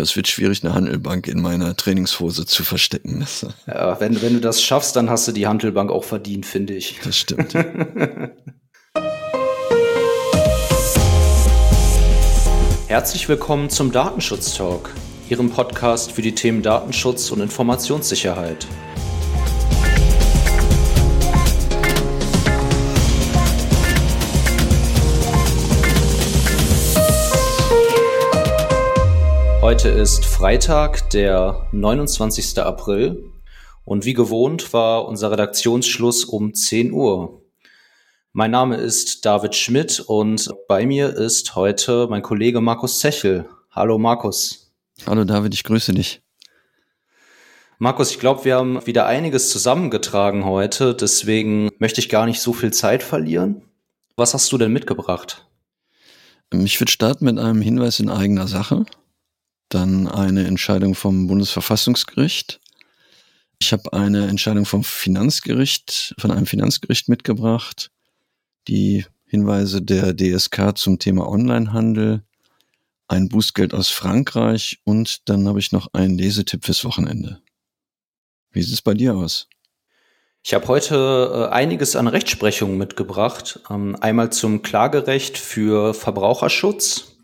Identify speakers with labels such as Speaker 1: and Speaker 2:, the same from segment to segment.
Speaker 1: Es wird schwierig, eine Handelbank in meiner Trainingshose zu verstecken.
Speaker 2: Ja, wenn, wenn du das schaffst, dann hast du die Handelbank auch verdient, finde ich.
Speaker 1: Das stimmt.
Speaker 2: Herzlich willkommen zum Datenschutz Talk, Ihrem Podcast für die Themen Datenschutz und Informationssicherheit. Heute ist Freitag, der 29. April und wie gewohnt war unser Redaktionsschluss um 10 Uhr. Mein Name ist David Schmidt und bei mir ist heute mein Kollege Markus Zechel. Hallo Markus.
Speaker 1: Hallo David, ich grüße dich.
Speaker 2: Markus, ich glaube, wir haben wieder einiges zusammengetragen heute, deswegen möchte ich gar nicht so viel Zeit verlieren. Was hast du denn mitgebracht?
Speaker 1: Ich würde starten mit einem Hinweis in eigener Sache dann eine Entscheidung vom Bundesverfassungsgericht. Ich habe eine Entscheidung vom Finanzgericht, von einem Finanzgericht mitgebracht, die Hinweise der DSK zum Thema Onlinehandel, ein Bußgeld aus Frankreich und dann habe ich noch einen Lesetipp fürs Wochenende. Wie sieht es bei dir aus?
Speaker 2: Ich habe heute äh, einiges an Rechtsprechung mitgebracht. Ähm, einmal zum Klagerecht für Verbraucherschutz,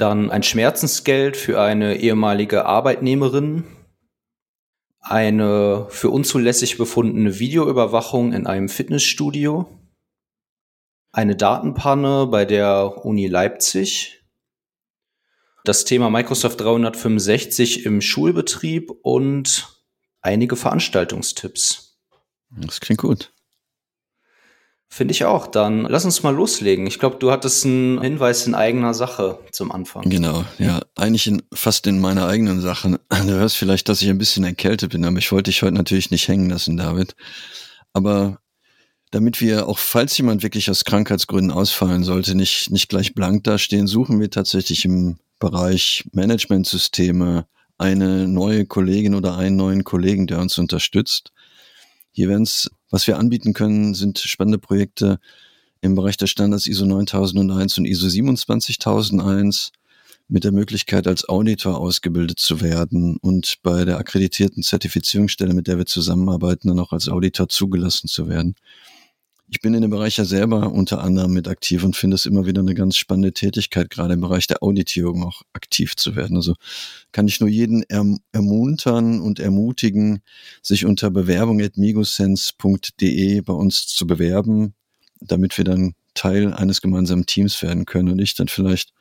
Speaker 2: dann ein Schmerzensgeld für eine ehemalige Arbeitnehmerin, eine für unzulässig befundene Videoüberwachung in einem Fitnessstudio, eine Datenpanne bei der Uni Leipzig, das Thema Microsoft 365 im Schulbetrieb und einige Veranstaltungstipps.
Speaker 1: Das klingt gut.
Speaker 2: Finde ich auch. Dann lass uns mal loslegen. Ich glaube, du hattest einen Hinweis in eigener Sache zum Anfang.
Speaker 1: Genau, ja. Eigentlich in, fast in meiner eigenen Sache. Du hörst vielleicht, dass ich ein bisschen erkältet bin, aber ich wollte dich heute natürlich nicht hängen lassen, David. Aber damit wir auch, falls jemand wirklich aus Krankheitsgründen ausfallen sollte, nicht, nicht gleich blank dastehen, suchen wir tatsächlich im Bereich Managementsysteme eine neue Kollegin oder einen neuen Kollegen, der uns unterstützt. Hier werden es was wir anbieten können, sind spannende Projekte im Bereich der Standards ISO 9001 und ISO 27001 mit der Möglichkeit, als Auditor ausgebildet zu werden und bei der akkreditierten Zertifizierungsstelle, mit der wir zusammenarbeiten, dann auch als Auditor zugelassen zu werden ich bin in dem Bereich ja selber unter anderem mit aktiv und finde es immer wieder eine ganz spannende Tätigkeit, gerade im Bereich der Auditierung auch aktiv zu werden. Also kann ich nur jeden erm ermuntern und ermutigen, sich unter bewerbung.migosense.de bei uns zu bewerben, damit wir dann Teil eines gemeinsamen Teams werden können und ich dann vielleicht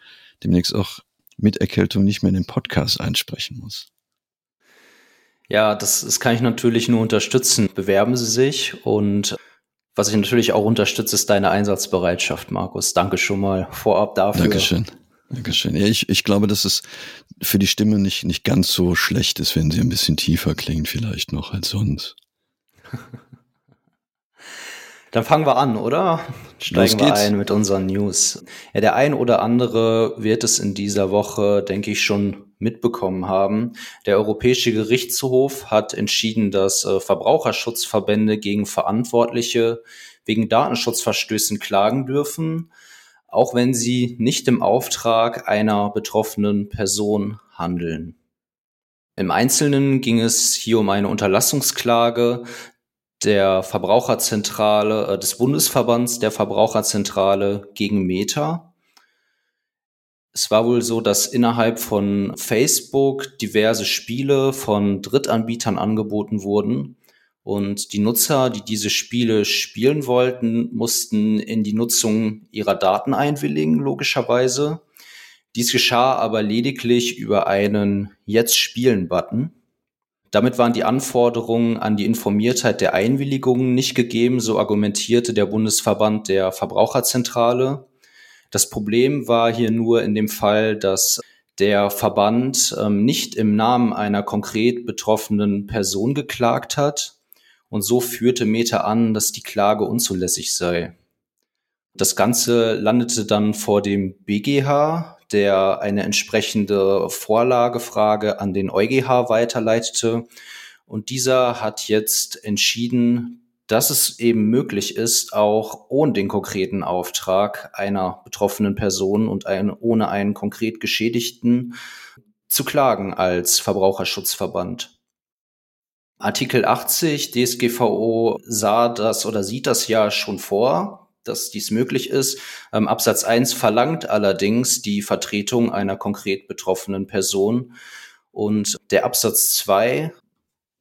Speaker 1: demnächst auch mit Erkältung nicht mehr in den Podcast einsprechen muss.
Speaker 2: Ja, das, das kann ich natürlich nur unterstützen. Bewerben Sie sich und was ich natürlich auch unterstütze, ist deine Einsatzbereitschaft, Markus. Danke schon mal vorab dafür.
Speaker 1: Dankeschön. Dankeschön. Ja, ich, ich glaube, dass es für die Stimme nicht, nicht ganz so schlecht ist, wenn sie ein bisschen tiefer klingt, vielleicht noch als sonst.
Speaker 2: Dann fangen wir an, oder? Steigen wir ein mit unseren News. Ja, der ein oder andere wird es in dieser Woche, denke ich, schon mitbekommen haben. Der Europäische Gerichtshof hat entschieden, dass äh, Verbraucherschutzverbände gegen Verantwortliche wegen Datenschutzverstößen klagen dürfen, auch wenn sie nicht im Auftrag einer betroffenen Person handeln. Im Einzelnen ging es hier um eine Unterlassungsklage der Verbraucherzentrale, äh, des Bundesverbands der Verbraucherzentrale gegen Meta. Es war wohl so, dass innerhalb von Facebook diverse Spiele von Drittanbietern angeboten wurden. Und die Nutzer, die diese Spiele spielen wollten, mussten in die Nutzung ihrer Daten einwilligen, logischerweise. Dies geschah aber lediglich über einen Jetzt spielen-Button. Damit waren die Anforderungen an die Informiertheit der Einwilligungen nicht gegeben, so argumentierte der Bundesverband der Verbraucherzentrale. Das Problem war hier nur in dem Fall, dass der Verband ähm, nicht im Namen einer konkret betroffenen Person geklagt hat und so führte Meta an, dass die Klage unzulässig sei. Das Ganze landete dann vor dem BGH, der eine entsprechende Vorlagefrage an den EuGH weiterleitete. Und dieser hat jetzt entschieden, dass es eben möglich ist, auch ohne den konkreten Auftrag einer betroffenen Person und ein, ohne einen konkret Geschädigten zu klagen als Verbraucherschutzverband. Artikel 80 DSGVO sah das oder sieht das ja schon vor, dass dies möglich ist. Ähm, Absatz 1 verlangt allerdings die Vertretung einer konkret betroffenen Person. Und der Absatz 2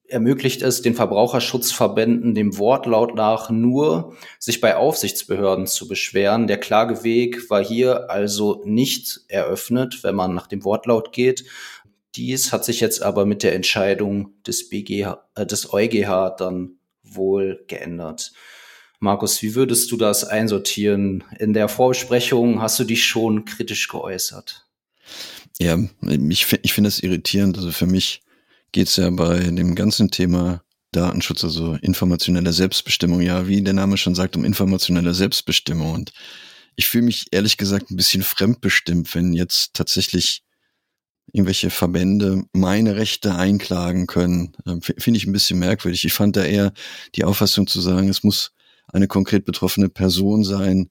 Speaker 2: ermöglicht es den Verbraucherschutzverbänden dem Wortlaut nach nur, sich bei Aufsichtsbehörden zu beschweren. Der Klageweg war hier also nicht eröffnet, wenn man nach dem Wortlaut geht. Dies hat sich jetzt aber mit der Entscheidung des BGH, äh, des EuGH dann wohl geändert. Markus, wie würdest du das einsortieren? In der Vorbesprechung hast du dich schon kritisch geäußert.
Speaker 1: Ja, ich, ich finde es irritierend. Also für mich geht es ja bei dem ganzen Thema Datenschutz, also informationelle Selbstbestimmung, ja, wie der Name schon sagt, um informationelle Selbstbestimmung. Und ich fühle mich ehrlich gesagt ein bisschen fremdbestimmt, wenn jetzt tatsächlich irgendwelche Verbände meine Rechte einklagen können, ähm, finde ich ein bisschen merkwürdig. Ich fand da eher die Auffassung zu sagen, es muss eine konkret betroffene Person sein,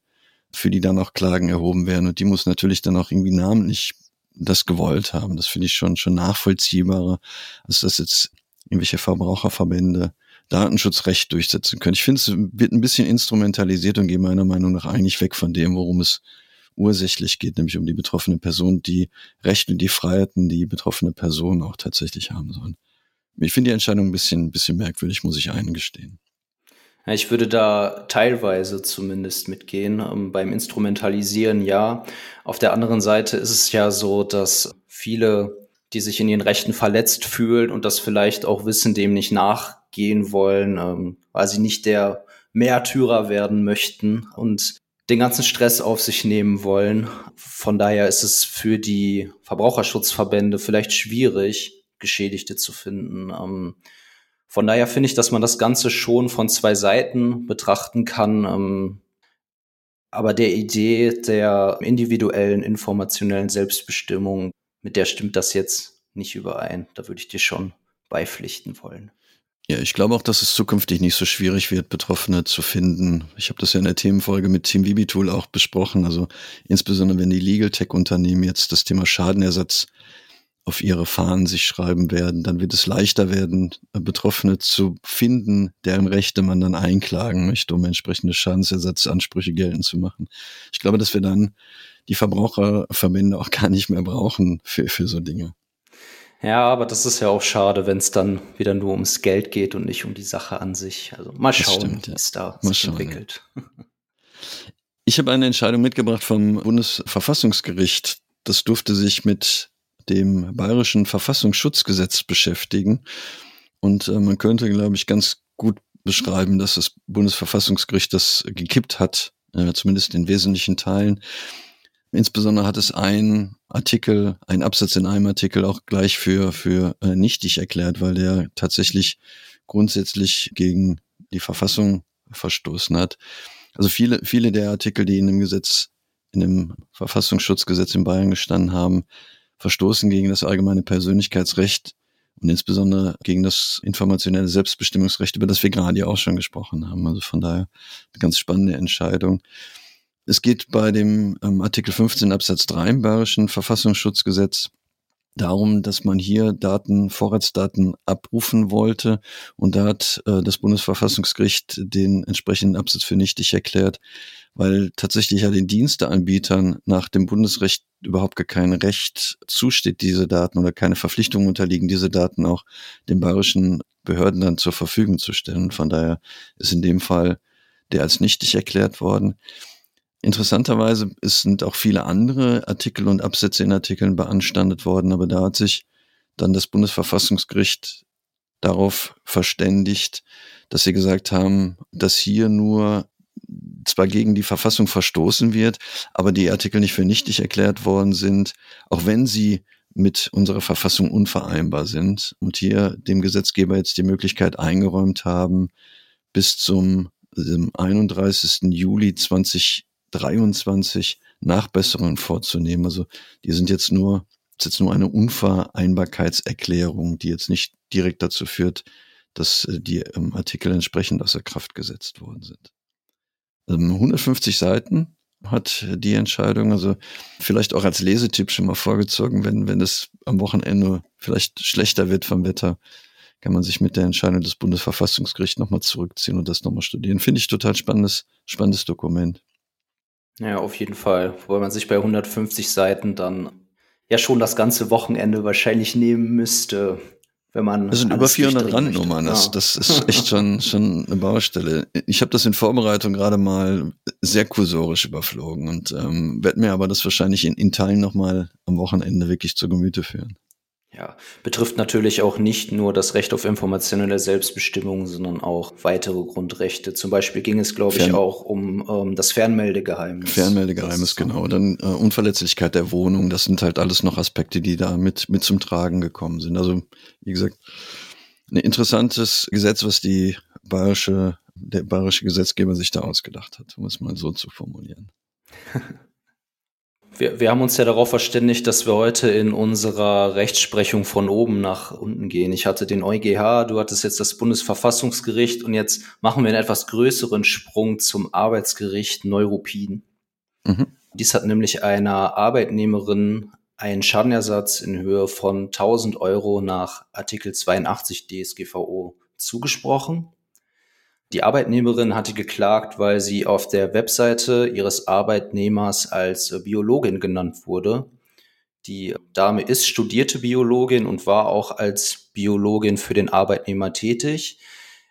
Speaker 1: für die dann auch Klagen erhoben werden. Und die muss natürlich dann auch irgendwie namentlich das gewollt haben. Das finde ich schon, schon nachvollziehbarer, als dass jetzt irgendwelche Verbraucherverbände Datenschutzrecht durchsetzen können. Ich finde, es wird ein bisschen instrumentalisiert und geht meiner Meinung nach eigentlich weg von dem, worum es ursächlich geht, nämlich um die betroffene Person, die Rechte und die Freiheiten, die betroffene Person auch tatsächlich haben sollen. Ich finde die Entscheidung ein bisschen, ein bisschen merkwürdig, muss ich eingestehen.
Speaker 2: Ja, ich würde da teilweise zumindest mitgehen. Ähm, beim Instrumentalisieren ja. Auf der anderen Seite ist es ja so, dass viele, die sich in ihren Rechten verletzt fühlen und das vielleicht auch wissen, dem nicht nachgehen wollen, ähm, weil sie nicht der Märtyrer werden möchten und den ganzen Stress auf sich nehmen wollen. Von daher ist es für die Verbraucherschutzverbände vielleicht schwierig, Geschädigte zu finden. Ähm, von daher finde ich, dass man das Ganze schon von zwei Seiten betrachten kann. Ähm, aber der Idee der individuellen informationellen Selbstbestimmung, mit der stimmt das jetzt nicht überein. Da würde ich dir schon beipflichten wollen.
Speaker 1: Ja, ich glaube auch, dass es zukünftig nicht so schwierig wird, Betroffene zu finden. Ich habe das ja in der Themenfolge mit Team Vibitool auch besprochen. Also insbesondere wenn die Legal Tech Unternehmen jetzt das Thema Schadenersatz auf ihre Fahnen sich schreiben werden, dann wird es leichter werden, Betroffene zu finden, deren Rechte man dann einklagen möchte, um entsprechende Schadensersatzansprüche geltend zu machen. Ich glaube, dass wir dann die Verbraucherverbände auch gar nicht mehr brauchen für, für so Dinge.
Speaker 2: Ja, aber das ist ja auch schade, wenn es dann wieder nur ums Geld geht und nicht um die Sache an sich. Also mal schauen, wie es da mal sich schauen, entwickelt. Ja.
Speaker 1: Ich habe eine Entscheidung mitgebracht vom Bundesverfassungsgericht. Das durfte sich mit dem bayerischen Verfassungsschutzgesetz beschäftigen. Und äh, man könnte, glaube ich, ganz gut beschreiben, dass das Bundesverfassungsgericht das gekippt hat, äh, zumindest in wesentlichen Teilen. Insbesondere hat es ein Artikel, ein Absatz in einem Artikel auch gleich für, für äh, nichtig erklärt, weil der tatsächlich grundsätzlich gegen die Verfassung verstoßen hat. Also viele, viele der Artikel, die in dem Gesetz, in dem Verfassungsschutzgesetz in Bayern gestanden haben, verstoßen gegen das allgemeine Persönlichkeitsrecht und insbesondere gegen das informationelle Selbstbestimmungsrecht, über das wir gerade ja auch schon gesprochen haben. Also von daher eine ganz spannende Entscheidung. Es geht bei dem ähm, Artikel 15 Absatz 3 im Bayerischen Verfassungsschutzgesetz darum, dass man hier Daten, Vorratsdaten abrufen wollte. Und da hat äh, das Bundesverfassungsgericht den entsprechenden Absatz für nichtig erklärt, weil tatsächlich ja den Diensteanbietern nach dem Bundesrecht überhaupt gar kein Recht zusteht, diese Daten oder keine Verpflichtung unterliegen, diese Daten auch den bayerischen Behörden dann zur Verfügung zu stellen. Von daher ist in dem Fall der als nichtig erklärt worden. Interessanterweise sind auch viele andere Artikel und Absätze in Artikeln beanstandet worden, aber da hat sich dann das Bundesverfassungsgericht darauf verständigt, dass sie gesagt haben, dass hier nur zwar gegen die Verfassung verstoßen wird, aber die Artikel nicht für nichtig erklärt worden sind, auch wenn sie mit unserer Verfassung unvereinbar sind und hier dem Gesetzgeber jetzt die Möglichkeit eingeräumt haben, bis zum 31. Juli 2023 Nachbesserungen vorzunehmen. Also die sind jetzt nur, ist jetzt nur eine Unvereinbarkeitserklärung, die jetzt nicht direkt dazu führt, dass äh, die ähm, Artikel entsprechend außer Kraft gesetzt worden sind. 150 ähm, Seiten hat die Entscheidung. Also vielleicht auch als Lesetipp schon mal vorgezogen, wenn, wenn es am Wochenende vielleicht schlechter wird vom Wetter, kann man sich mit der Entscheidung des Bundesverfassungsgerichts nochmal zurückziehen und das nochmal studieren. Finde ich total spannendes, spannendes Dokument.
Speaker 2: Ja, auf jeden Fall. Wobei man sich bei 150 Seiten dann ja schon das ganze Wochenende wahrscheinlich nehmen müsste, wenn man.
Speaker 1: Das sind über 400 Randnummern. Das, ja. das ist echt schon, schon eine Baustelle. Ich habe das in Vorbereitung gerade mal sehr kursorisch überflogen und ähm, werde mir aber das wahrscheinlich in, in Teilen nochmal am Wochenende wirklich zu Gemüte führen.
Speaker 2: Ja, betrifft natürlich auch nicht nur das Recht auf informationelle Selbstbestimmung, sondern auch weitere Grundrechte. Zum Beispiel ging es, glaube ich, auch um ähm, das Fernmeldegeheimnis.
Speaker 1: Fernmeldegeheimnis, genau. Dann äh, Unverletzlichkeit der Wohnung, das sind halt alles noch Aspekte, die da mit, mit zum Tragen gekommen sind. Also, wie gesagt, ein interessantes Gesetz, was die bayerische, der bayerische Gesetzgeber sich da ausgedacht hat, um es mal so zu formulieren.
Speaker 2: Wir, wir haben uns ja darauf verständigt, dass wir heute in unserer Rechtsprechung von oben nach unten gehen. Ich hatte den EuGH, du hattest jetzt das Bundesverfassungsgericht und jetzt machen wir einen etwas größeren Sprung zum Arbeitsgericht Neuruppin. Mhm. Dies hat nämlich einer Arbeitnehmerin einen Schadenersatz in Höhe von 1000 Euro nach Artikel 82 DSGVO zugesprochen. Die Arbeitnehmerin hatte geklagt, weil sie auf der Webseite ihres Arbeitnehmers als Biologin genannt wurde. Die Dame ist studierte Biologin und war auch als Biologin für den Arbeitnehmer tätig.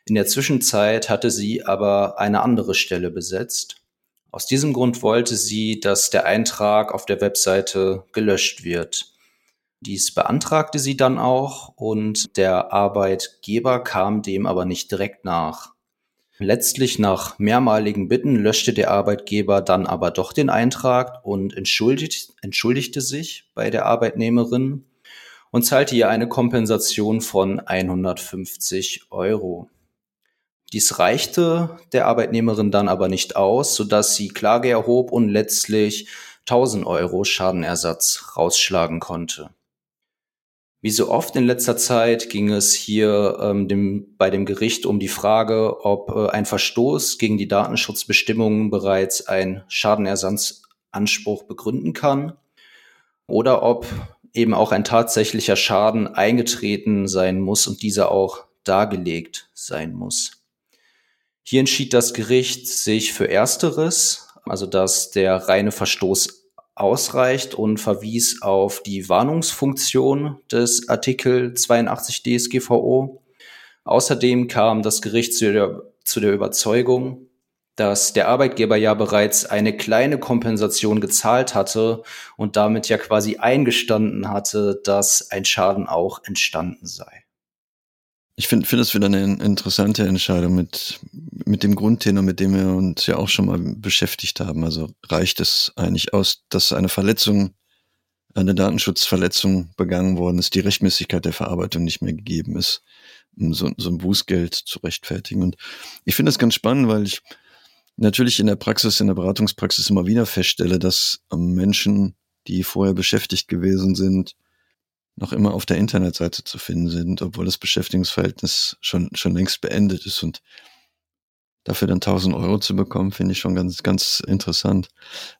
Speaker 2: In der Zwischenzeit hatte sie aber eine andere Stelle besetzt. Aus diesem Grund wollte sie, dass der Eintrag auf der Webseite gelöscht wird. Dies beantragte sie dann auch und der Arbeitgeber kam dem aber nicht direkt nach. Letztlich nach mehrmaligen Bitten löschte der Arbeitgeber dann aber doch den Eintrag und entschuldigt, entschuldigte sich bei der Arbeitnehmerin und zahlte ihr eine Kompensation von 150 Euro. Dies reichte der Arbeitnehmerin dann aber nicht aus, sodass sie Klage erhob und letztlich 1000 Euro Schadenersatz rausschlagen konnte. Wie so oft in letzter Zeit ging es hier ähm, dem, bei dem Gericht um die Frage, ob äh, ein Verstoß gegen die Datenschutzbestimmungen bereits ein Schadenersatzanspruch begründen kann oder ob eben auch ein tatsächlicher Schaden eingetreten sein muss und dieser auch dargelegt sein muss. Hier entschied das Gericht sich für Ersteres, also dass der reine Verstoß ausreicht und verwies auf die Warnungsfunktion des Artikel 82 DSGVO. Außerdem kam das Gericht zu der, zu der Überzeugung, dass der Arbeitgeber ja bereits eine kleine Kompensation gezahlt hatte und damit ja quasi eingestanden hatte, dass ein Schaden auch entstanden sei.
Speaker 1: Ich finde find das wieder eine interessante Entscheidung mit, mit dem Grundtenor, mit dem wir uns ja auch schon mal beschäftigt haben. Also reicht es eigentlich aus, dass eine Verletzung, eine Datenschutzverletzung begangen worden ist, die Rechtmäßigkeit der Verarbeitung nicht mehr gegeben ist, um so, so ein Bußgeld zu rechtfertigen. Und ich finde das ganz spannend, weil ich natürlich in der Praxis, in der Beratungspraxis immer wieder feststelle, dass Menschen, die vorher beschäftigt gewesen sind, noch immer auf der Internetseite zu finden sind, obwohl das Beschäftigungsverhältnis schon, schon längst beendet ist. Und dafür dann 1000 Euro zu bekommen, finde ich schon ganz, ganz interessant.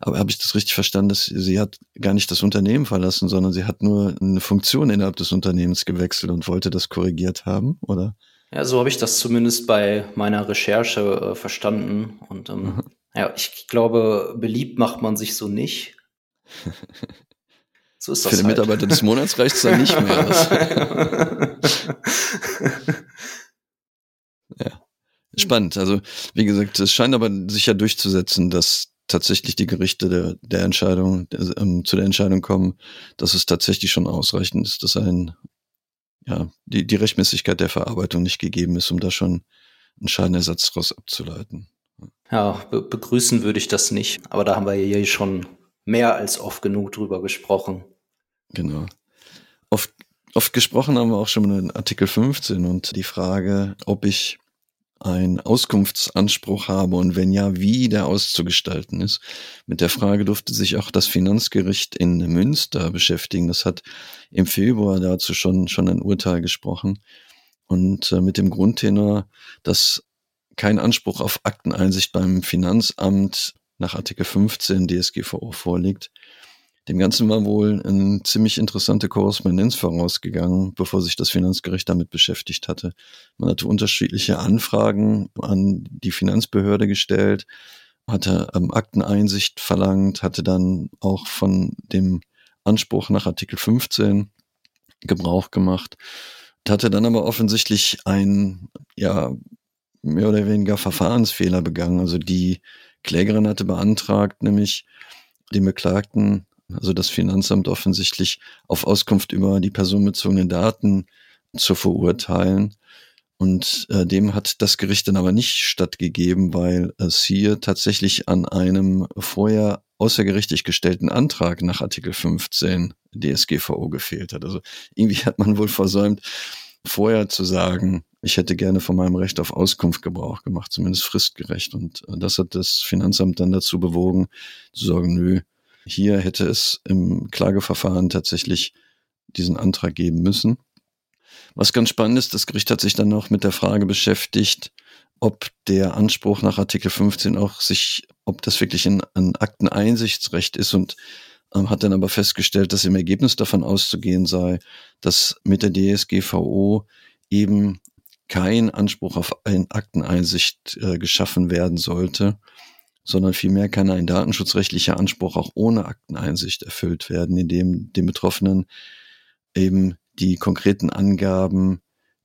Speaker 1: Aber habe ich das richtig verstanden, dass sie hat gar nicht das Unternehmen verlassen, sondern sie hat nur eine Funktion innerhalb des Unternehmens gewechselt und wollte das korrigiert haben, oder?
Speaker 2: Ja, so habe ich das zumindest bei meiner Recherche äh, verstanden. Und ähm, mhm. ja, ich glaube, beliebt macht man sich so nicht.
Speaker 1: So ist das Für den halt. Mitarbeiter des Monats reicht es dann nicht mehr. ja. Spannend. Also, wie gesagt, es scheint aber sich ja durchzusetzen, dass tatsächlich die Gerichte der, der Entscheidung, der, ähm, zu der Entscheidung kommen, dass es tatsächlich schon ausreichend ist, dass ein, ja, die, die Rechtmäßigkeit der Verarbeitung nicht gegeben ist, um da schon einen Schadenersatz daraus abzuleiten.
Speaker 2: Ja, be begrüßen würde ich das nicht, aber da haben wir ja hier schon mehr als oft genug drüber gesprochen.
Speaker 1: Genau. Oft, oft gesprochen haben wir auch schon in Artikel 15 und die Frage, ob ich einen Auskunftsanspruch habe und wenn ja, wie der auszugestalten ist. Mit der Frage durfte sich auch das Finanzgericht in Münster beschäftigen. Das hat im Februar dazu schon, schon ein Urteil gesprochen. Und äh, mit dem Grundtenor, dass kein Anspruch auf Akteneinsicht beim Finanzamt nach Artikel 15 DSGVO vorliegt. Dem Ganzen war wohl eine ziemlich interessante Korrespondenz vorausgegangen, bevor sich das Finanzgericht damit beschäftigt hatte. Man hatte unterschiedliche Anfragen an die Finanzbehörde gestellt, hatte ähm, Akteneinsicht verlangt, hatte dann auch von dem Anspruch nach Artikel 15 Gebrauch gemacht, hatte dann aber offensichtlich ein, ja, mehr oder weniger Verfahrensfehler begangen. Also die Klägerin hatte beantragt, nämlich den Beklagten, also das Finanzamt offensichtlich auf Auskunft über die personenbezogenen Daten zu verurteilen. Und äh, dem hat das Gericht dann aber nicht stattgegeben, weil es hier tatsächlich an einem vorher außergerichtlich gestellten Antrag nach Artikel 15 DSGVO gefehlt hat. Also irgendwie hat man wohl versäumt, vorher zu sagen, ich hätte gerne von meinem Recht auf Auskunft Gebrauch gemacht, zumindest fristgerecht. Und äh, das hat das Finanzamt dann dazu bewogen, zu sagen, nö, hier hätte es im Klageverfahren tatsächlich diesen Antrag geben müssen. Was ganz spannend ist, das Gericht hat sich dann noch mit der Frage beschäftigt, ob der Anspruch nach Artikel 15 auch sich, ob das wirklich ein, ein Akteneinsichtsrecht ist und ähm, hat dann aber festgestellt, dass im Ergebnis davon auszugehen sei, dass mit der DSGVO eben kein Anspruch auf ein Akteneinsicht äh, geschaffen werden sollte, sondern vielmehr kann ein datenschutzrechtlicher Anspruch auch ohne Akteneinsicht erfüllt werden, indem dem Betroffenen eben die konkreten Angaben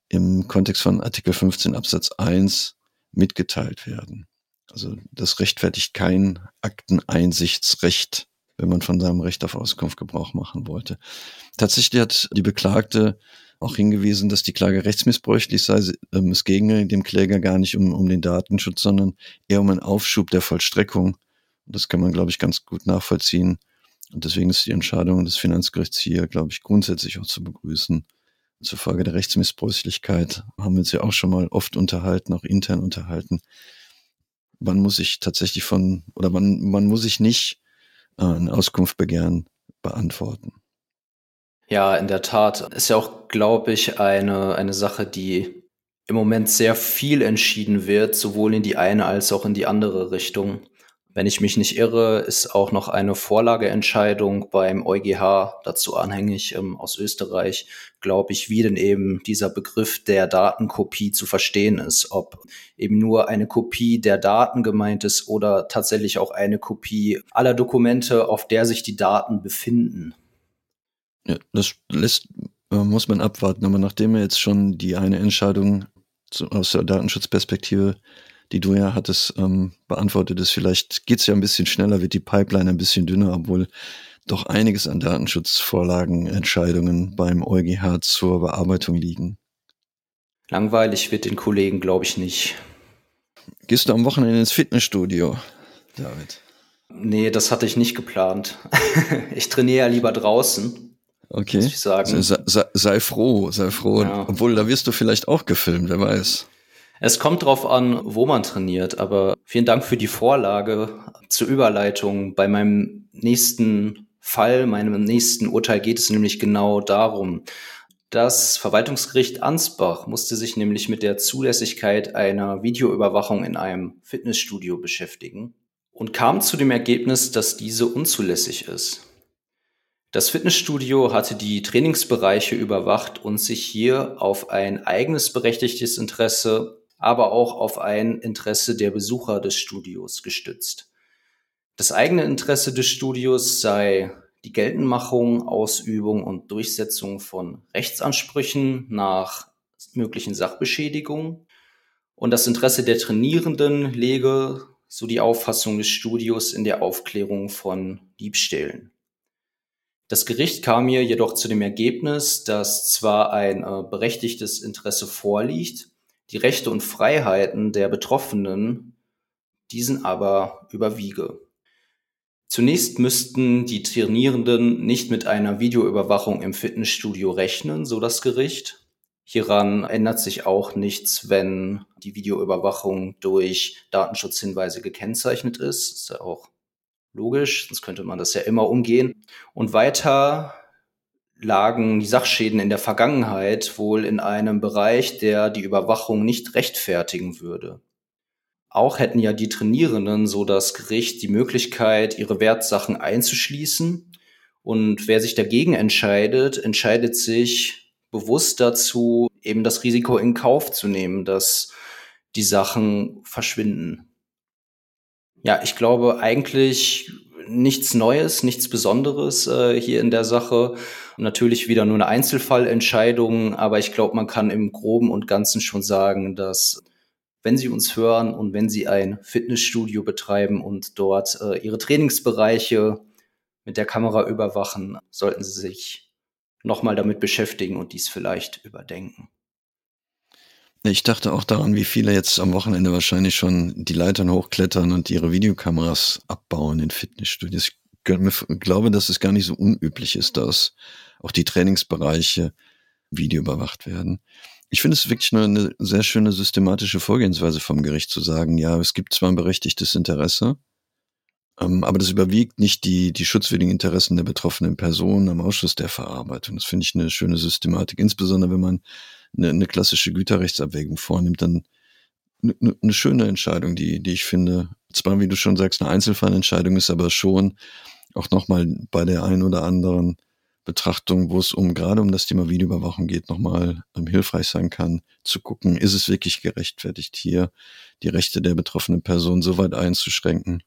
Speaker 1: im Kontext von Artikel 15 Absatz 1 mitgeteilt werden. Also das rechtfertigt kein Akteneinsichtsrecht, wenn man von seinem Recht auf Auskunft Gebrauch machen wollte. Tatsächlich hat die Beklagte auch hingewiesen, dass die Klage rechtsmissbräuchlich sei. Ähm, es ginge dem Kläger gar nicht um, um den Datenschutz, sondern eher um einen Aufschub der Vollstreckung. Das kann man, glaube ich, ganz gut nachvollziehen. Und deswegen ist die Entscheidung des Finanzgerichts hier, glaube ich, grundsätzlich auch zu begrüßen. Zur Frage der Rechtsmissbräuchlichkeit haben wir uns ja auch schon mal oft unterhalten, auch intern unterhalten. Wann muss ich tatsächlich von, oder wann, wann muss ich nicht äh, eine Auskunft begehren, beantworten?
Speaker 2: Ja, in der Tat. Ist ja auch, glaube ich, eine, eine Sache, die im Moment sehr viel entschieden wird, sowohl in die eine als auch in die andere Richtung. Wenn ich mich nicht irre, ist auch noch eine Vorlageentscheidung beim EuGH dazu anhängig ähm, aus Österreich, glaube ich, wie denn eben dieser Begriff der Datenkopie zu verstehen ist. Ob eben nur eine Kopie der Daten gemeint ist oder tatsächlich auch eine Kopie aller Dokumente, auf der sich die Daten befinden.
Speaker 1: Ja, das lässt, äh, muss man abwarten. Aber nachdem er jetzt schon die eine Entscheidung zu, aus der Datenschutzperspektive, die du ja hattest, ähm, beantwortet ist, vielleicht geht's ja ein bisschen schneller, wird die Pipeline ein bisschen dünner, obwohl doch einiges an Datenschutzvorlagen, Entscheidungen beim EuGH zur Bearbeitung liegen.
Speaker 2: Langweilig wird den Kollegen, glaube ich, nicht.
Speaker 1: Gehst du am Wochenende ins Fitnessstudio, David?
Speaker 2: Nee, das hatte ich nicht geplant. ich trainiere ja lieber draußen.
Speaker 1: Okay. Muss ich sagen. Sei, sei, sei froh, sei froh. Ja. Obwohl, da wirst du vielleicht auch gefilmt, wer weiß.
Speaker 2: Es kommt drauf an, wo man trainiert, aber vielen Dank für die Vorlage zur Überleitung. Bei meinem nächsten Fall, meinem nächsten Urteil geht es nämlich genau darum. Das Verwaltungsgericht Ansbach musste sich nämlich mit der Zulässigkeit einer Videoüberwachung in einem Fitnessstudio beschäftigen und kam zu dem Ergebnis, dass diese unzulässig ist. Das Fitnessstudio hatte die Trainingsbereiche überwacht und sich hier auf ein eigenes berechtigtes Interesse, aber auch auf ein Interesse der Besucher des Studios gestützt. Das eigene Interesse des Studios sei die Geltendmachung, Ausübung und Durchsetzung von Rechtsansprüchen nach möglichen Sachbeschädigungen und das Interesse der Trainierenden lege so die Auffassung des Studios in der Aufklärung von Diebstählen. Das Gericht kam hier jedoch zu dem Ergebnis, dass zwar ein äh, berechtigtes Interesse vorliegt, die Rechte und Freiheiten der Betroffenen diesen aber überwiege. Zunächst müssten die Trainierenden nicht mit einer Videoüberwachung im Fitnessstudio rechnen, so das Gericht. Hieran ändert sich auch nichts, wenn die Videoüberwachung durch Datenschutzhinweise gekennzeichnet ist. Ist ja auch Logisch, sonst könnte man das ja immer umgehen. Und weiter lagen die Sachschäden in der Vergangenheit wohl in einem Bereich, der die Überwachung nicht rechtfertigen würde. auch hätten ja die Trainierenden, so das Gericht, die Möglichkeit, ihre Wertsachen einzuschließen. Und wer sich dagegen entscheidet, entscheidet sich bewusst dazu, eben das Risiko in Kauf zu nehmen, dass die Sachen verschwinden. Ja, ich glaube eigentlich nichts Neues, nichts Besonderes äh, hier in der Sache. Natürlich wieder nur eine Einzelfallentscheidung, aber ich glaube, man kann im Groben und Ganzen schon sagen, dass wenn Sie uns hören und wenn Sie ein Fitnessstudio betreiben und dort äh, Ihre Trainingsbereiche mit der Kamera überwachen, sollten Sie sich nochmal damit beschäftigen und dies vielleicht überdenken.
Speaker 1: Ich dachte auch daran, wie viele jetzt am Wochenende wahrscheinlich schon die Leitern hochklettern und ihre Videokameras abbauen in Fitnessstudios. Ich glaube, dass es gar nicht so unüblich ist, dass auch die Trainingsbereiche videoüberwacht werden. Ich finde es wirklich nur eine sehr schöne systematische Vorgehensweise vom Gericht zu sagen, ja, es gibt zwar ein berechtigtes Interesse, ähm, aber das überwiegt nicht die, die schutzwürdigen Interessen der betroffenen Person am Ausschuss der Verarbeitung. Das finde ich eine schöne Systematik, insbesondere wenn man eine, eine klassische Güterrechtsabwägung vornimmt, dann eine, eine schöne Entscheidung, die, die ich finde, zwar, wie du schon sagst, eine Einzelfallentscheidung ist, aber schon auch nochmal bei der einen oder anderen Betrachtung, wo es um gerade um das Thema Videoüberwachung geht, nochmal ähm, hilfreich sein kann, zu gucken, ist es wirklich gerechtfertigt, hier die Rechte der betroffenen Person so weit einzuschränken,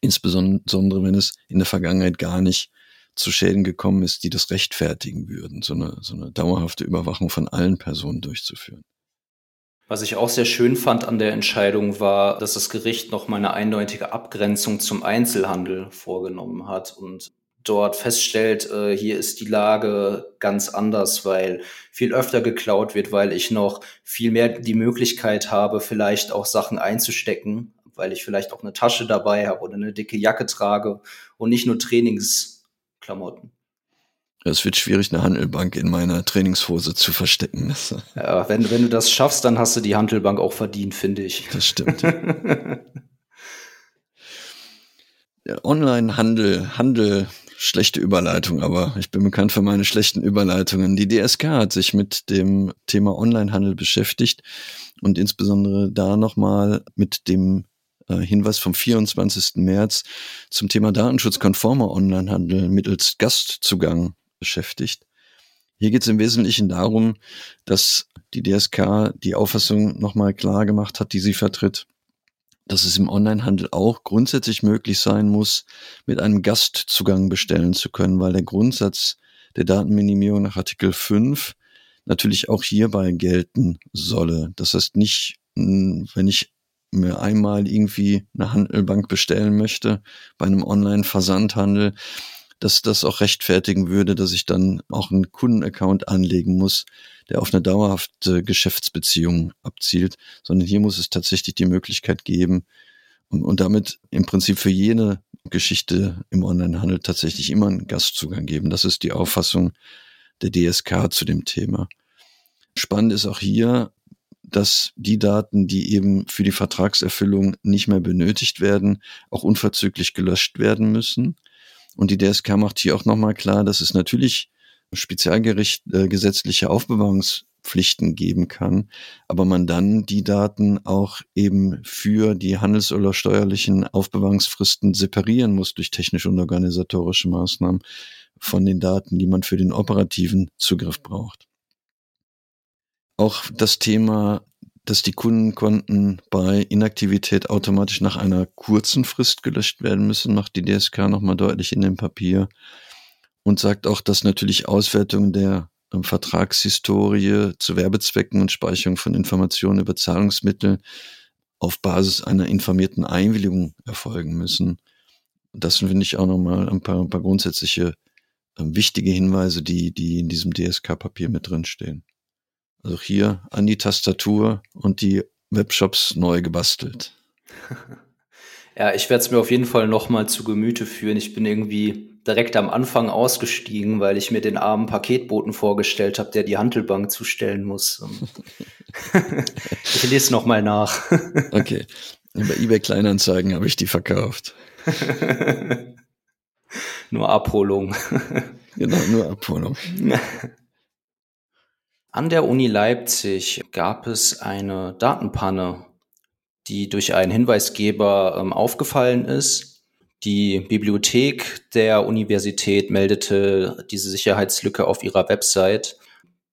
Speaker 1: insbesondere wenn es in der Vergangenheit gar nicht zu Schäden gekommen ist, die das rechtfertigen würden, so eine, so eine dauerhafte Überwachung von allen Personen durchzuführen.
Speaker 2: Was ich auch sehr schön fand an der Entscheidung war, dass das Gericht noch mal eine eindeutige Abgrenzung zum Einzelhandel vorgenommen hat und dort feststellt, äh, hier ist die Lage ganz anders, weil viel öfter geklaut wird, weil ich noch viel mehr die Möglichkeit habe, vielleicht auch Sachen einzustecken, weil ich vielleicht auch eine Tasche dabei habe oder eine dicke Jacke trage und nicht nur Trainings Klamotten.
Speaker 1: Es wird schwierig, eine Handelbank in meiner Trainingshose zu verstecken.
Speaker 2: Ja, wenn, wenn du das schaffst, dann hast du die Handelbank auch verdient, finde ich.
Speaker 1: Das stimmt. Online-Handel, Handel, schlechte Überleitung, aber ich bin bekannt für meine schlechten Überleitungen. Die DSK hat sich mit dem Thema Online-Handel beschäftigt und insbesondere da nochmal mit dem äh, Hinweis vom 24. März zum Thema datenschutzkonformer Onlinehandel mittels Gastzugang beschäftigt. Hier geht es im Wesentlichen darum, dass die DSK die Auffassung nochmal klar gemacht hat, die sie vertritt, dass es im Onlinehandel auch grundsätzlich möglich sein muss, mit einem Gastzugang bestellen zu können, weil der Grundsatz der Datenminimierung nach Artikel 5 natürlich auch hierbei gelten solle. Das heißt nicht, wenn ich mir einmal irgendwie eine Handelbank bestellen möchte bei einem Online-Versandhandel, dass das auch rechtfertigen würde, dass ich dann auch einen Kundenaccount anlegen muss, der auf eine dauerhafte Geschäftsbeziehung abzielt, sondern hier muss es tatsächlich die Möglichkeit geben und, und damit im Prinzip für jene Geschichte im Onlinehandel tatsächlich immer einen Gastzugang geben. Das ist die Auffassung der DSK zu dem Thema. Spannend ist auch hier, dass die Daten, die eben für die Vertragserfüllung nicht mehr benötigt werden, auch unverzüglich gelöscht werden müssen. Und die DSK macht hier auch nochmal klar, dass es natürlich spezialgericht äh, gesetzliche Aufbewahrungspflichten geben kann, aber man dann die Daten auch eben für die handels- oder steuerlichen Aufbewahrungsfristen separieren muss durch technische und organisatorische Maßnahmen von den Daten, die man für den operativen Zugriff braucht. Auch das Thema, dass die Kundenkonten bei Inaktivität automatisch nach einer kurzen Frist gelöscht werden müssen, macht die DSK nochmal deutlich in dem Papier und sagt auch, dass natürlich Auswertung der ähm, Vertragshistorie zu Werbezwecken und Speicherung von Informationen über Zahlungsmittel auf Basis einer informierten Einwilligung erfolgen müssen. Das finde ich auch nochmal ein paar, ein paar grundsätzliche äh, wichtige Hinweise, die, die in diesem DSK-Papier mit drinstehen. Also hier an die Tastatur und die Webshops neu gebastelt.
Speaker 2: Ja, ich werde es mir auf jeden Fall nochmal zu Gemüte führen. Ich bin irgendwie direkt am Anfang ausgestiegen, weil ich mir den armen Paketboten vorgestellt habe, der die Handelbank zustellen muss. ich lese nochmal nach.
Speaker 1: okay. Bei eBay Kleinanzeigen habe ich die verkauft.
Speaker 2: nur Abholung.
Speaker 1: genau, nur Abholung.
Speaker 2: An der Uni Leipzig gab es eine Datenpanne, die durch einen Hinweisgeber ähm, aufgefallen ist. Die Bibliothek der Universität meldete diese Sicherheitslücke auf ihrer Website.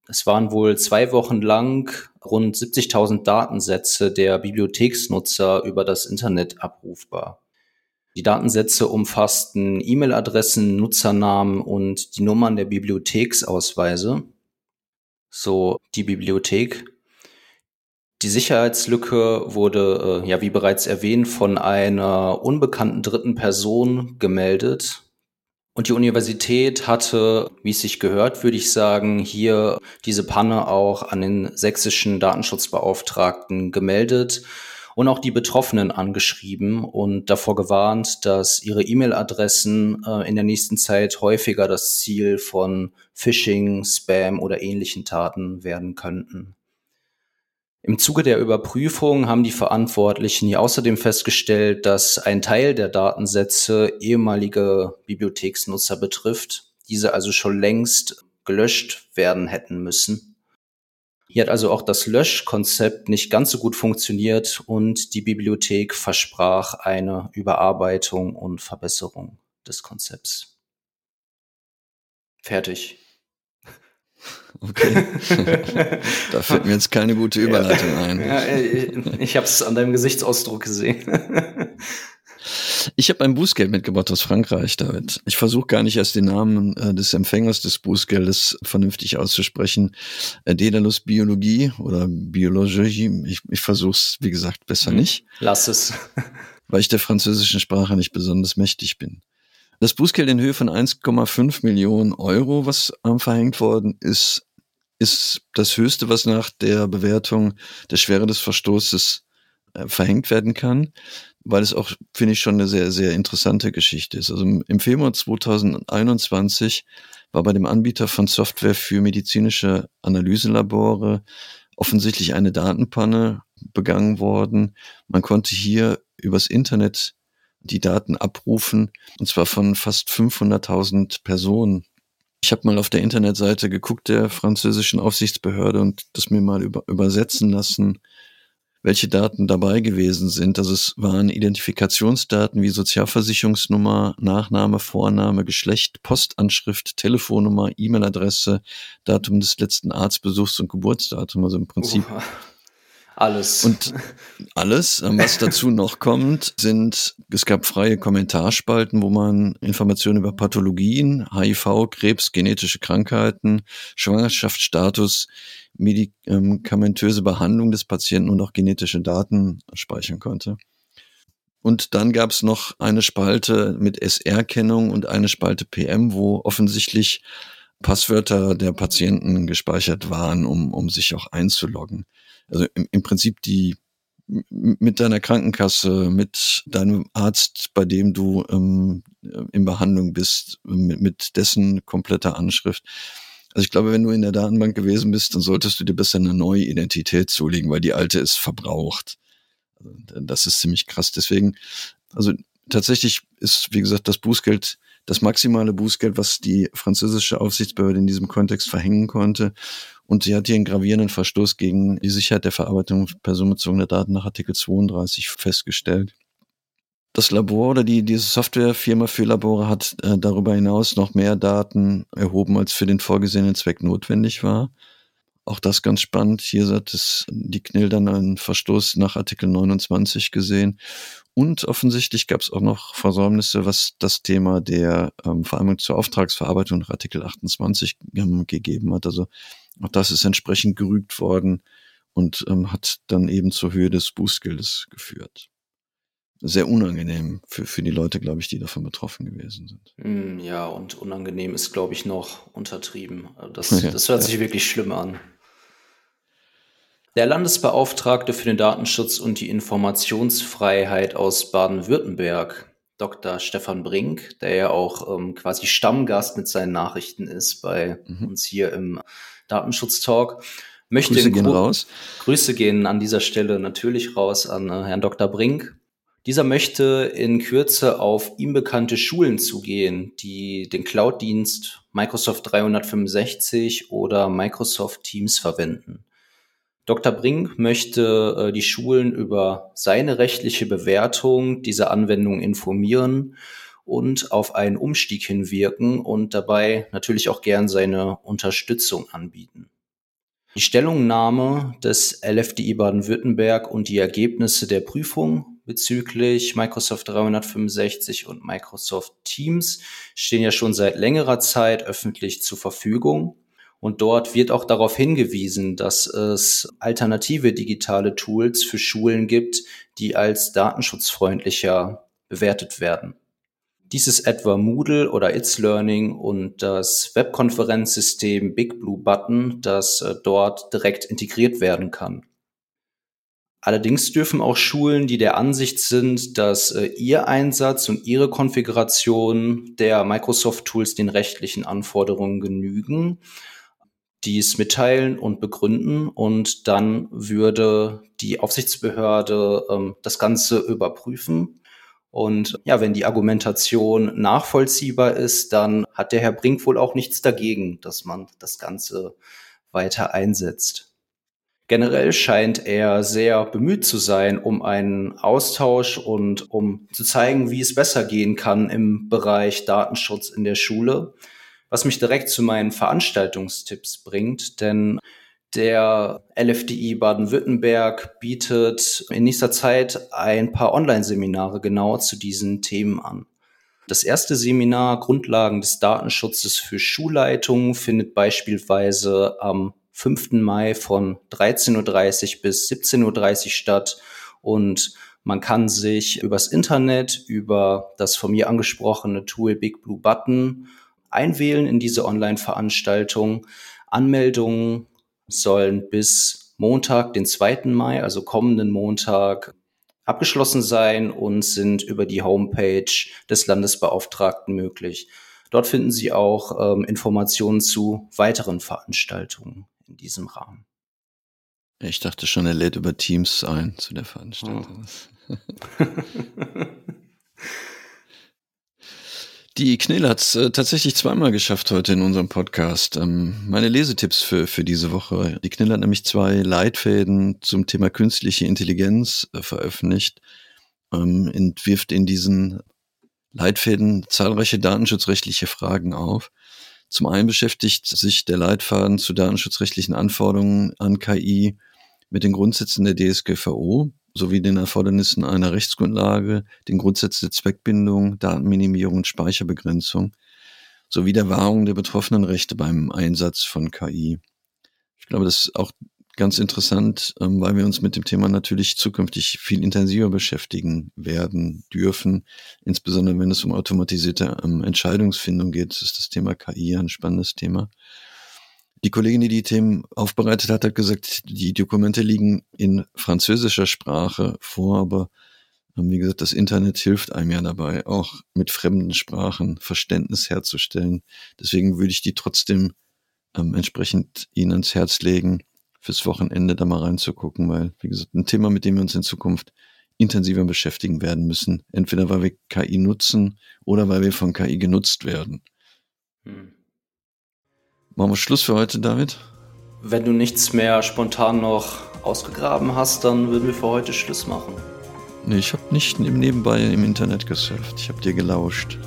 Speaker 2: Es waren wohl zwei Wochen lang rund 70.000 Datensätze der Bibliotheksnutzer über das Internet abrufbar. Die Datensätze umfassten E-Mail-Adressen, Nutzernamen und die Nummern der Bibliotheksausweise. So die Bibliothek die Sicherheitslücke wurde, äh, ja, wie bereits erwähnt, von einer unbekannten dritten Person gemeldet. Und die Universität hatte, wie es sich gehört, würde ich sagen, hier diese Panne auch an den sächsischen Datenschutzbeauftragten gemeldet und auch die Betroffenen angeschrieben und davor gewarnt, dass ihre E-Mail-Adressen äh, in der nächsten Zeit häufiger das Ziel von Phishing, Spam oder ähnlichen Taten werden könnten. Im Zuge der Überprüfung haben die Verantwortlichen hier außerdem festgestellt, dass ein Teil der Datensätze ehemalige Bibliotheksnutzer betrifft, diese also schon längst gelöscht werden hätten müssen. Hier hat also auch das Löschkonzept nicht ganz so gut funktioniert und die Bibliothek versprach eine Überarbeitung und Verbesserung des Konzepts. Fertig.
Speaker 1: Okay. da fällt mir jetzt keine gute Überleitung ja. ein. Ja,
Speaker 2: ich habe es an deinem Gesichtsausdruck gesehen.
Speaker 1: Ich habe ein Bußgeld mitgebracht aus Frankreich, David. Ich versuche gar nicht erst den Namen äh, des Empfängers des Bußgeldes vernünftig auszusprechen. Äh, Dedalus Biologie oder Biologie. Ich, ich versuche es, wie gesagt, besser mhm. nicht.
Speaker 2: Lass es.
Speaker 1: Weil ich der französischen Sprache nicht besonders mächtig bin. Das Bußgeld in Höhe von 1,5 Millionen Euro, was ähm, verhängt worden ist, ist das Höchste, was nach der Bewertung der Schwere des Verstoßes verhängt werden kann, weil es auch, finde ich, schon eine sehr, sehr interessante Geschichte ist. Also im Februar 2021 war bei dem Anbieter von Software für medizinische Analyselabore offensichtlich eine Datenpanne begangen worden. Man konnte hier übers Internet die Daten abrufen, und zwar von fast 500.000 Personen. Ich habe mal auf der Internetseite geguckt der französischen Aufsichtsbehörde und das mir mal über, übersetzen lassen, welche Daten dabei gewesen sind. Also es waren Identifikationsdaten wie Sozialversicherungsnummer, Nachname, Vorname, Geschlecht, Postanschrift, Telefonnummer, E-Mail-Adresse, Datum des letzten Arztbesuchs und Geburtsdatum. Also im Prinzip uh.
Speaker 2: Alles.
Speaker 1: Und alles, ähm, was dazu noch kommt, sind, es gab freie Kommentarspalten, wo man Informationen über Pathologien, HIV, Krebs, genetische Krankheiten, Schwangerschaftsstatus, medikamentöse Behandlung des Patienten und auch genetische Daten speichern konnte. Und dann gab es noch eine Spalte mit SR-Kennung und eine Spalte PM, wo offensichtlich Passwörter der Patienten gespeichert waren, um, um sich auch einzuloggen also im, im Prinzip die mit deiner Krankenkasse, mit deinem Arzt, bei dem du ähm, in Behandlung bist, mit, mit dessen kompletter Anschrift. Also ich glaube, wenn du in der Datenbank gewesen bist, dann solltest du dir besser eine neue Identität zulegen, weil die alte ist verbraucht. Also das ist ziemlich krass. Deswegen, also tatsächlich ist, wie gesagt, das Bußgeld das maximale Bußgeld, was die französische Aufsichtsbehörde in diesem Kontext verhängen konnte. Und sie hat hier einen gravierenden Verstoß gegen die Sicherheit der Verarbeitung personenbezogener Daten nach Artikel 32 festgestellt. Das Labor oder die, diese Softwarefirma für Labore hat äh, darüber hinaus noch mehr Daten erhoben, als für den vorgesehenen Zweck notwendig war. Auch das ganz spannend. Hier hat es die KNIL dann einen Verstoß nach Artikel 29 gesehen. Und offensichtlich gab es auch noch Versäumnisse, was das Thema der ähm, Vereinbarung zur Auftragsverarbeitung nach Artikel 28 ähm, gegeben hat. Also auch das ist entsprechend gerügt worden und ähm, hat dann eben zur Höhe des Bußgeldes geführt sehr unangenehm für, für die Leute, glaube ich, die davon betroffen gewesen sind.
Speaker 2: Hm, ja, und unangenehm ist, glaube ich, noch untertrieben. Das, ja, das hört ja. sich wirklich schlimm an. Der Landesbeauftragte für den Datenschutz und die Informationsfreiheit aus Baden-Württemberg, Dr. Stefan Brink, der ja auch ähm, quasi Stammgast mit seinen Nachrichten ist bei mhm. uns hier im Datenschutz-Talk, möchte
Speaker 1: Grüße gehen raus.
Speaker 2: Grüße gehen an dieser Stelle natürlich raus an äh, Herrn Dr. Brink. Dieser möchte in Kürze auf ihm bekannte Schulen zugehen, die den Cloud-Dienst Microsoft 365 oder Microsoft Teams verwenden. Dr. Brink möchte äh, die Schulen über seine rechtliche Bewertung dieser Anwendung informieren und auf einen Umstieg hinwirken und dabei natürlich auch gern seine Unterstützung anbieten. Die Stellungnahme des LFDI Baden-Württemberg und die Ergebnisse der Prüfung bezüglich Microsoft 365 und Microsoft Teams stehen ja schon seit längerer Zeit öffentlich zur Verfügung. Und dort wird auch darauf hingewiesen, dass es alternative digitale Tools für Schulen gibt, die als datenschutzfreundlicher bewertet werden. Dies ist etwa Moodle oder It's Learning und das Webkonferenzsystem Big Blue Button, das äh, dort direkt integriert werden kann. Allerdings dürfen auch Schulen, die der Ansicht sind, dass äh, ihr Einsatz und ihre Konfiguration der Microsoft Tools den rechtlichen Anforderungen genügen, dies mitteilen und begründen und dann würde die Aufsichtsbehörde ähm, das Ganze überprüfen. Und ja, wenn die Argumentation nachvollziehbar ist, dann hat der Herr Brink wohl auch nichts dagegen, dass man das Ganze weiter einsetzt. Generell scheint er sehr bemüht zu sein, um einen Austausch und um zu zeigen, wie es besser gehen kann im Bereich Datenschutz in der Schule was mich direkt zu meinen Veranstaltungstipps bringt, denn der LFDI Baden-Württemberg bietet in nächster Zeit ein paar Online-Seminare genau zu diesen Themen an. Das erste Seminar Grundlagen des Datenschutzes für Schulleitungen findet beispielsweise am 5. Mai von 13.30 Uhr bis 17.30 Uhr statt und man kann sich übers Internet, über das von mir angesprochene Tool Big Blue Button einwählen in diese Online-Veranstaltung. Anmeldungen sollen bis Montag, den 2. Mai, also kommenden Montag, abgeschlossen sein und sind über die Homepage des Landesbeauftragten möglich. Dort finden Sie auch ähm, Informationen zu weiteren Veranstaltungen in diesem Rahmen.
Speaker 1: Ich dachte schon, er lädt über Teams ein zu der Veranstaltung. Oh. Die Knell hat es äh, tatsächlich zweimal geschafft heute in unserem Podcast. Ähm, meine Lesetipps für, für diese Woche. Die Knell hat nämlich zwei Leitfäden zum Thema künstliche Intelligenz äh, veröffentlicht, ähm, entwirft in diesen Leitfäden zahlreiche datenschutzrechtliche Fragen auf. Zum einen beschäftigt sich der Leitfaden zu datenschutzrechtlichen Anforderungen an KI mit den Grundsätzen der DSGVO, sowie den Erfordernissen einer Rechtsgrundlage, den Grundsätzen der Zweckbindung, Datenminimierung und Speicherbegrenzung sowie der Wahrung der betroffenen Rechte beim Einsatz von KI. Ich glaube, das ist auch ganz interessant, ähm, weil wir uns mit dem Thema natürlich zukünftig viel intensiver beschäftigen werden dürfen. Insbesondere wenn es um automatisierte ähm, Entscheidungsfindung geht, ist das Thema KI ein spannendes Thema. Die Kollegin, die die Themen aufbereitet hat, hat gesagt, die Dokumente liegen in französischer Sprache vor, aber ähm, wie gesagt, das Internet hilft einem ja dabei, auch mit fremden Sprachen Verständnis herzustellen. Deswegen würde ich die trotzdem ähm, entsprechend Ihnen ans Herz legen, fürs Wochenende da mal reinzugucken, weil, wie gesagt, ein Thema, mit dem wir uns in Zukunft intensiver beschäftigen werden müssen. Entweder weil wir KI nutzen oder weil wir von KI genutzt werden. Hm. Machen wir Schluss für heute, David?
Speaker 2: Wenn du nichts mehr spontan noch ausgegraben hast, dann würden wir für heute Schluss machen.
Speaker 1: Nee, ich habe nicht im Nebenbei im Internet gesurft. Ich habe dir gelauscht.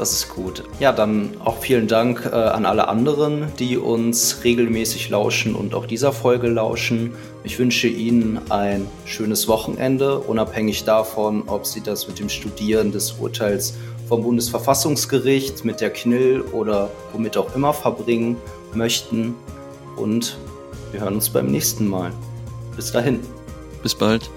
Speaker 2: Das ist gut. Ja, dann auch vielen Dank äh, an alle anderen, die uns regelmäßig lauschen und auch dieser Folge lauschen. Ich wünsche Ihnen ein schönes Wochenende, unabhängig davon, ob Sie das mit dem Studieren des Urteils vom Bundesverfassungsgericht, mit der KNIL oder womit auch immer verbringen möchten. Und wir hören uns beim nächsten Mal. Bis dahin.
Speaker 1: Bis bald.